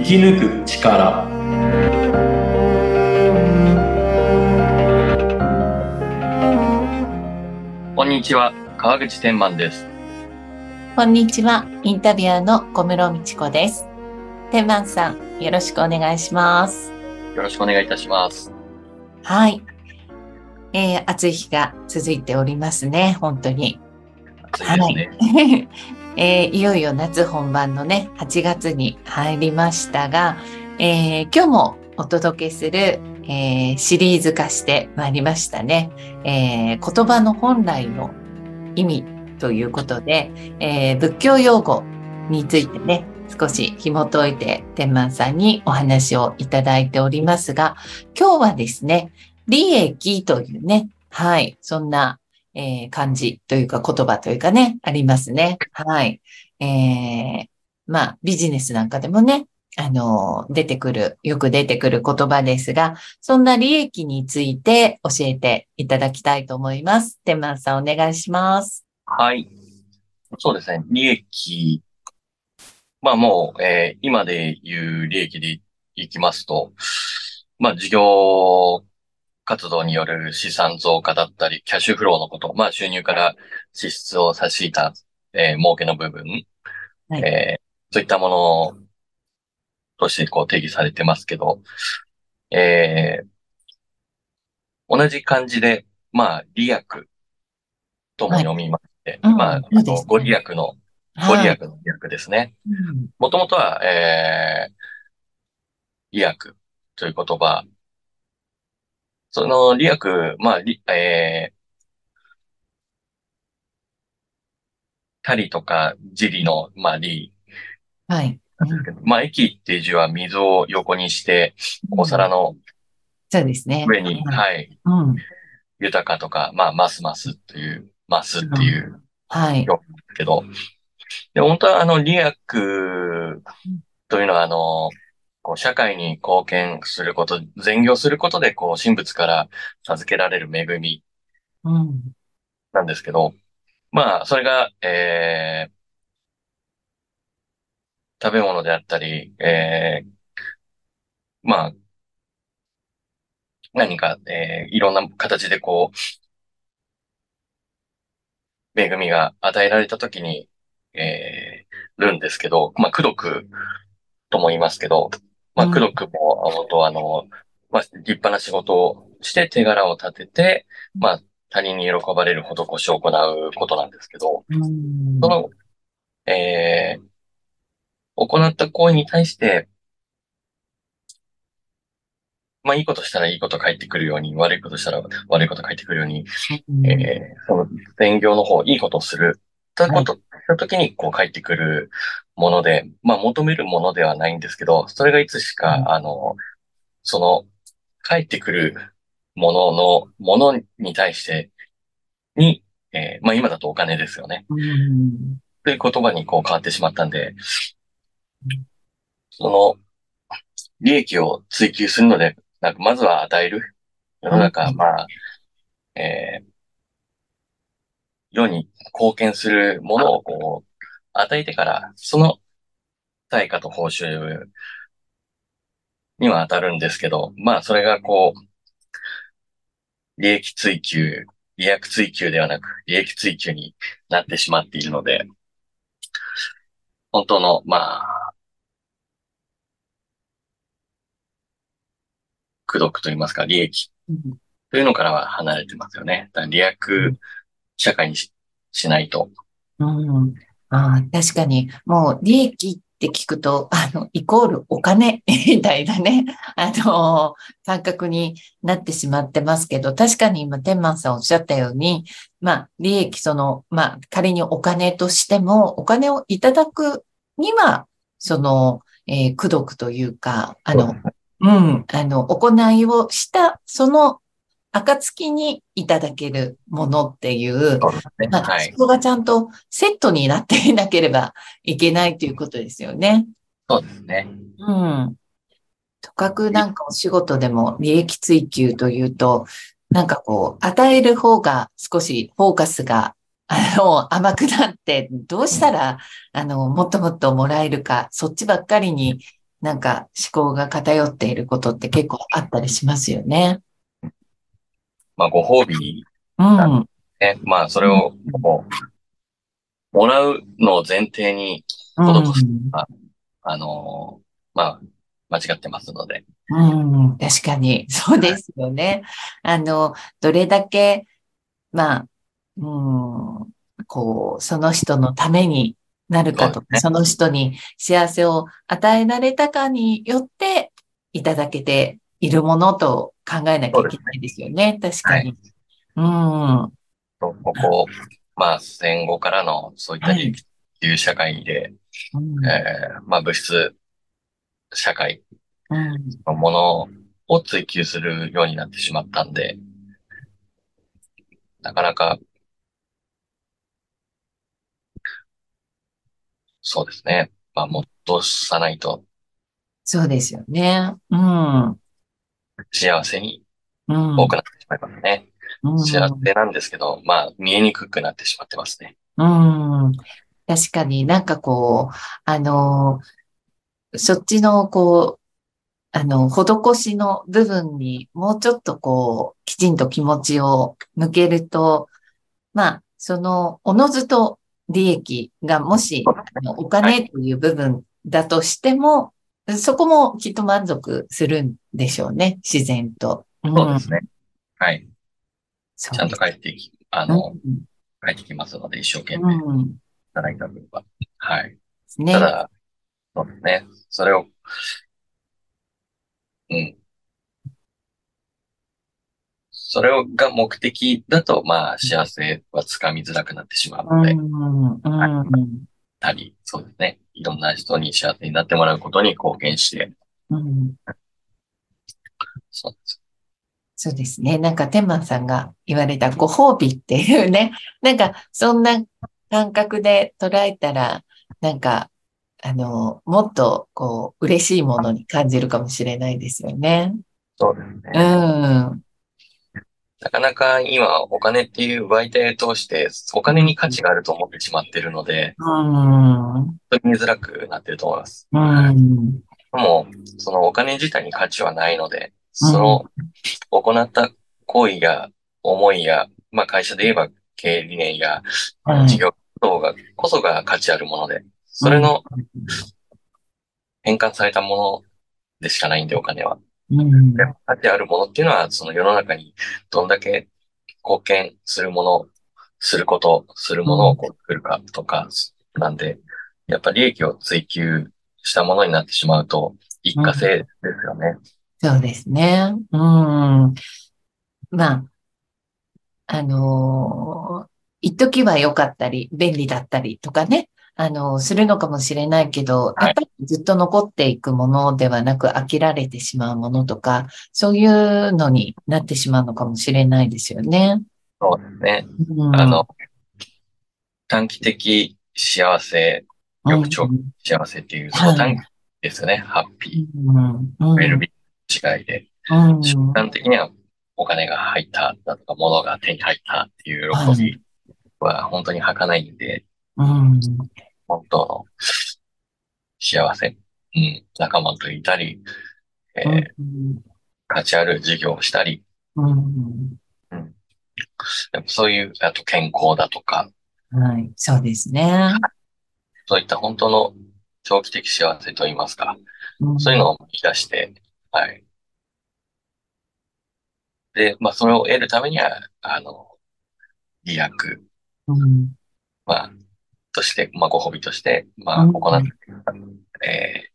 生き抜く力こんにちは、川口天満です。こんにちは。インタビュアーの小室美智子です。天満さん、よろしくお願いします。よろしくお願いいたします。はい。えー、暑い日が続いておりますね。本当に。暑い。えーいよいよ夏本番のね、8月に入りましたが、えー今日もお届けする、えーシリーズ化してまいりましたね。えー言葉の本来の意味ということで、えー仏教用語についてね、少し紐解いて天満さんにお話をいただいておりますが、今日はですね、利益というね、はい、そんなえー漢字というか言葉というかね、ありますね。はい。えーまあ、ビジネスなんかでもね、あの出てくる、よく出てくる言葉ですが、そんな利益について教えていただきたいと思います。天満さんお願いします。はい。そうですね。利益。まあもう、えー今で言う利益でいきますと、まあ事業活動による資産増加だったり、キャッシュフローのこと、まあ収入から支出を差し引いた、えー儲けの部分、はいえーそういったものとしてこう定義されてますけど、えー同じ漢字で、まあ、利益とも読みまして、はいうんまあ、ご利益の、ご利益の利益ですね。うんもともとは、えー、利益という言葉。その利益、まあ、利えー、たりとか、じりの、まあ、利はい。なんですけど、まあ、駅っていう字は水を横にして、お皿のそうですね。上に、はい。はい、うん。豊かとか、まあ、ますますという、ますっていうはい。けど、で、本当はあの、利益というのはあの、こう、社会に貢献すること、善業することで、こう、神仏から授けられる恵み。なんですけど、まあ、それが、えー、食べ物であったり、えー、まあ、何か、えー、いろんな形でこう、恵みが与えられたときに、えー、るんですけど、まあ、功徳とも言いますけど、まあ、うん。功徳も、本当あの、まあ、立派な仕事をして手柄を立てて、まあ、他人に喜ばれる施しを行うことなんですけど、うん。その、えー、行った行為に対して、まあ、いいことしたらいいこと返ってくるように、悪いことしたら悪いこと返ってくるように、うん。えー、その善行の方、いいことをする。ということ、したときに、こう返ってくるもので、まあ、求めるものではないんですけど、それがいつしか、うんあの、その、返ってくるものの、ものに対して、に、えー、まあ、今だとお金ですよね。うんという言葉にこう変わってしまったんで、その、利益を追求するので、なんかまずは与える。世の中、うんまあ、えー、世に貢献するものをこう、与えてから、その対価と報酬には当たるんですけど、まあ、それがこう、利益追求、利益追求ではなく、利益追求になってしまっているので、本当の、まあ、苦毒と言いますか、利益うんというのからは離れてますよね。だから利益社会にししないと。うん。ああ、確かに、もう利益って聞くと、あの、イコールお金 みたいなね、あの、感覚になってしまってますけど、確かに今、天満さんおっしゃったように、まあ、利益、その、まあ、仮にお金としても、お金をいただくには、その、えー、功徳というか、あの、うん、あの、行いをした、その、暁にいただけるものっていう。まあ、はいそ。こがちゃんとセットになっていなければいけないということですよね。そうですね。うん。とかくなんかお仕事でも利益追求というと、なんかこう、与える方が少しフォーカスが、あの、甘くなって、どうしたら、あの、もっともっともらえるか、そっちばっかりになんか思考が偏っていることって結構あったりしますよね。まあ、ご褒美、うん。ね。まあ、それを、もう、もらうのを前提に、うん。施すあのーまあ、間違ってますので。うん、確かに、そうですよね。あの、どれだけ、まあ、うん、こう、その人のためになるかとか、その人に幸せを与えられたかによっていただけているものと考えなきゃいけないですよね。確かに。うん。とここ、まあ、戦後からの、そういったはいう社会で、うんえーまあ、物質社会うんのものを追求するようになってしまったんで、なかなか、そうですね。まあ、戻さないとそうですよね。うん。幸せにうん。多くなってしまいますね。うん幸せなんですけど、まあ、見えにくくなってしまってますね。うん。確かになんかこう、あの、そっちのこう、あの、施しの部分にもうちょっとこう、きちんと気持ちを向けると、まあ、その、おのずと利益がもし、あのお金という部分だとしても、そこもきっと満足するんでしょうね、自然と。んそうですね。はい。ちゃんと帰ってき、あの、うん帰ってきますので、一生懸命いうん。ただいた分は。はい。ね。ただ、そうですね。それを、うん。それをが目的だと、まあ、幸せはつかみづらくなってしまううので、ん。うん。たり、そうですね。いろんな人に幸せになってもらうことに貢献して、うん。そうです。そうですね。なんか、天満さんが言われたご褒美っていうね。なんか、そんな感覚で捉えたら、なんか、あの、もっと、こう、嬉しいものに感じるかもしれないですよね。そうですうね。ん。なかなか今、お金っていう媒体を通して、お金に価値があると思ってしまっているので、うん。本当に見づらくなってると思います。うん。でも、そのお金自体に価値はないので、その行った行為や思いや、まあ会社で言えば経営理念やはい事業動画こそが価値あるもので、それの変換されたものでしかないんで、お金は。うん。で価値あるものっていうのは、その世の中にどんだけ貢献するもの、すること、するものをこう作るかとか、なんで、やっぱ利益を追求したものになってしまうと、一過性ですよね。そうですね。うん。まあ、あのー一時は良かったり、便利だったりとかね、あのーするのかもしれないけど、はい。やっぱりずっと残っていくものではなく飽きられてしまうものとか、そういうのになってしまうのかもしれないですよね。そうですね。うん、あの、短期的幸せ、うん、翌長幸せっていう、そはい。の短期ですよね。ハッピうん、うん、ー、ウェルビー違いで、うん、瞬間的にはお金が入っただとか、物が手に入ったっていう喜びは本当に儚いんで、うん、本当の幸せ、うん、仲間といたり、えーうん、価値ある事業をしたり、うん、やっぱそういう、あと健康だとか、はい、そうですね。そういった本当の長期的幸せといいますか、うん。そういうのを見出して、はい。で、まあ、それを得るためには、あの、利益、うん。まあ、として、まあ、ご褒美として、まあ、うん行って、えー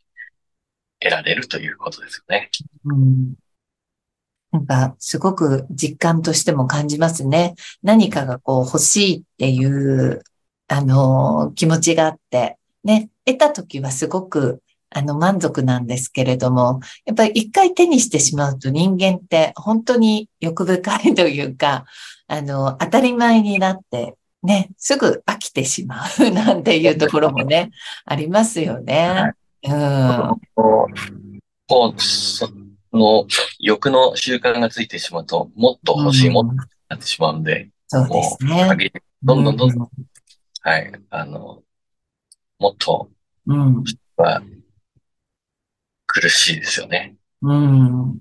得られるということですよね。うんなんか、すごく実感としても感じますね。何かがこう欲しいっていう、あの、気持ちがあって、ね、得た時はすごく、あの、満足なんですけれども、やっぱり一回手にしてしまうと人間って本当に欲深いというか、あの、当たり前になって、ね、すぐ飽きてしまう なんていうところもね、ありますよね。うん。こう、その欲の習慣がついてしまうと、もっと欲しいものになってしまうんで、そうですね。どんどんどんどん、はい、あの、もっとうん。は苦しいですよね。うん。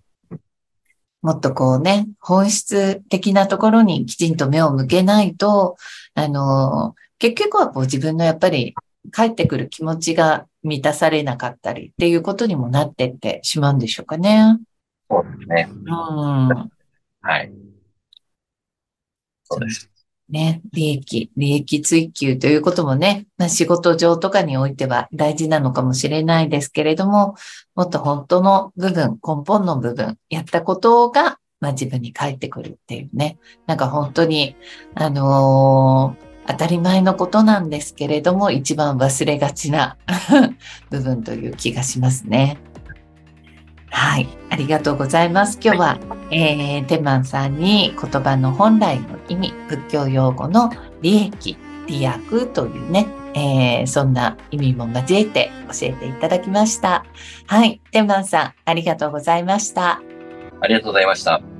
もっとこうね、本質的なところにきちんと目を向けないと、あの、結局はこう自分のやっぱり帰ってくる気持ちが満たされなかったりっていうことにもなってってしまうんでしょうかね。そうですね。うん。はい。そうです。ね、利益、利益追求ということもね、まあ、仕事上とかにおいては大事なのかもしれないですけれども、もっと本当の部分、根本の部分、やったことが、まあ、自分に返ってくるっていうね、なんか本当に、あのー当たり前のことなんですけれども、一番忘れがちな 部分という気がしますね。はい、ありがとうございます。今日は、えー、テマンさんに言葉の本来の意味、仏教用語の利益、利益というね、えー、そんな意味も交えて教えていただきました。はい、テマンさん、ありがとうございました。ありがとうございました。